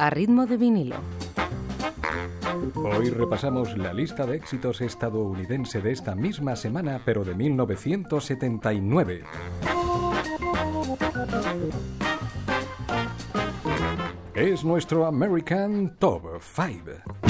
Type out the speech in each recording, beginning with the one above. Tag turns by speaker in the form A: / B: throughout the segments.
A: a ritmo de vinilo.
B: Hoy repasamos la lista de éxitos estadounidense de esta misma semana, pero de 1979. Es nuestro American Top 5.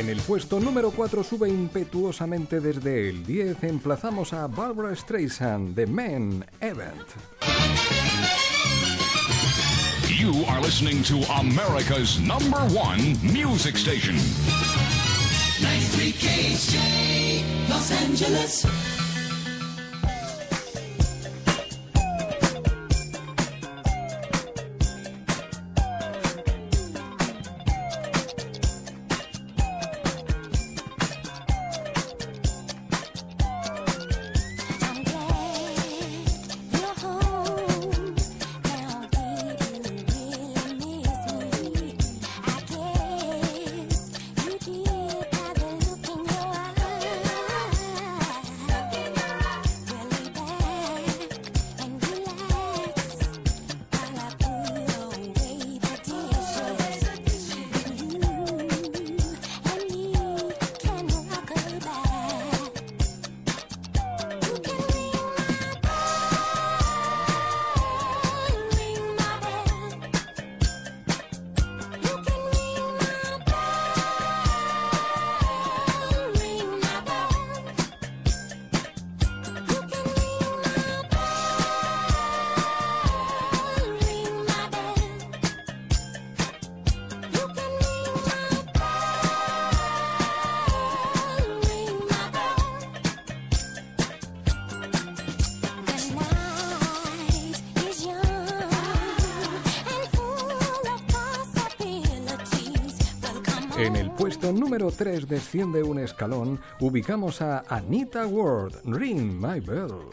B: En el puesto número 4 sube impetuosamente desde el 10 emplazamos a Barbara Streisand, The Men Event.
C: You are listening to America's number one music station.
D: 93 KHJ, Los Angeles.
B: En el puesto número 3 desciende un escalón, ubicamos a Anita Ward, Ring My Bell.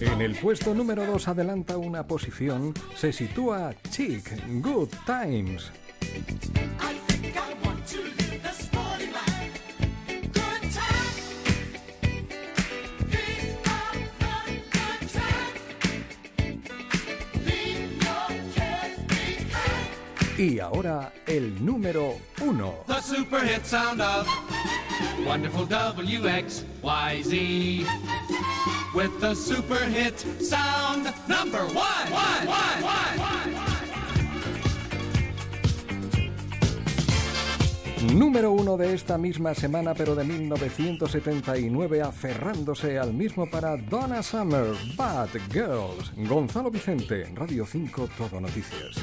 B: En el puesto número 2 adelanta una posición, se sitúa Chic, Good Times. Y ahora el número 1.
E: The super hit sound of wonderful WXYZ. With the super hit sound number one. one.
B: Número 1 de esta misma semana, pero de 1979, aferrándose al mismo para Donna Summer, Bad Girls. Gonzalo Vicente, Radio 5, Todo Noticias.